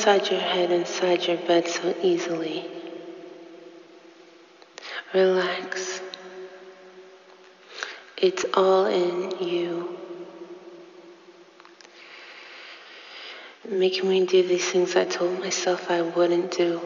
inside your head, inside your bed so easily. Relax. It's all in you. Making me do these things I told myself I wouldn't do.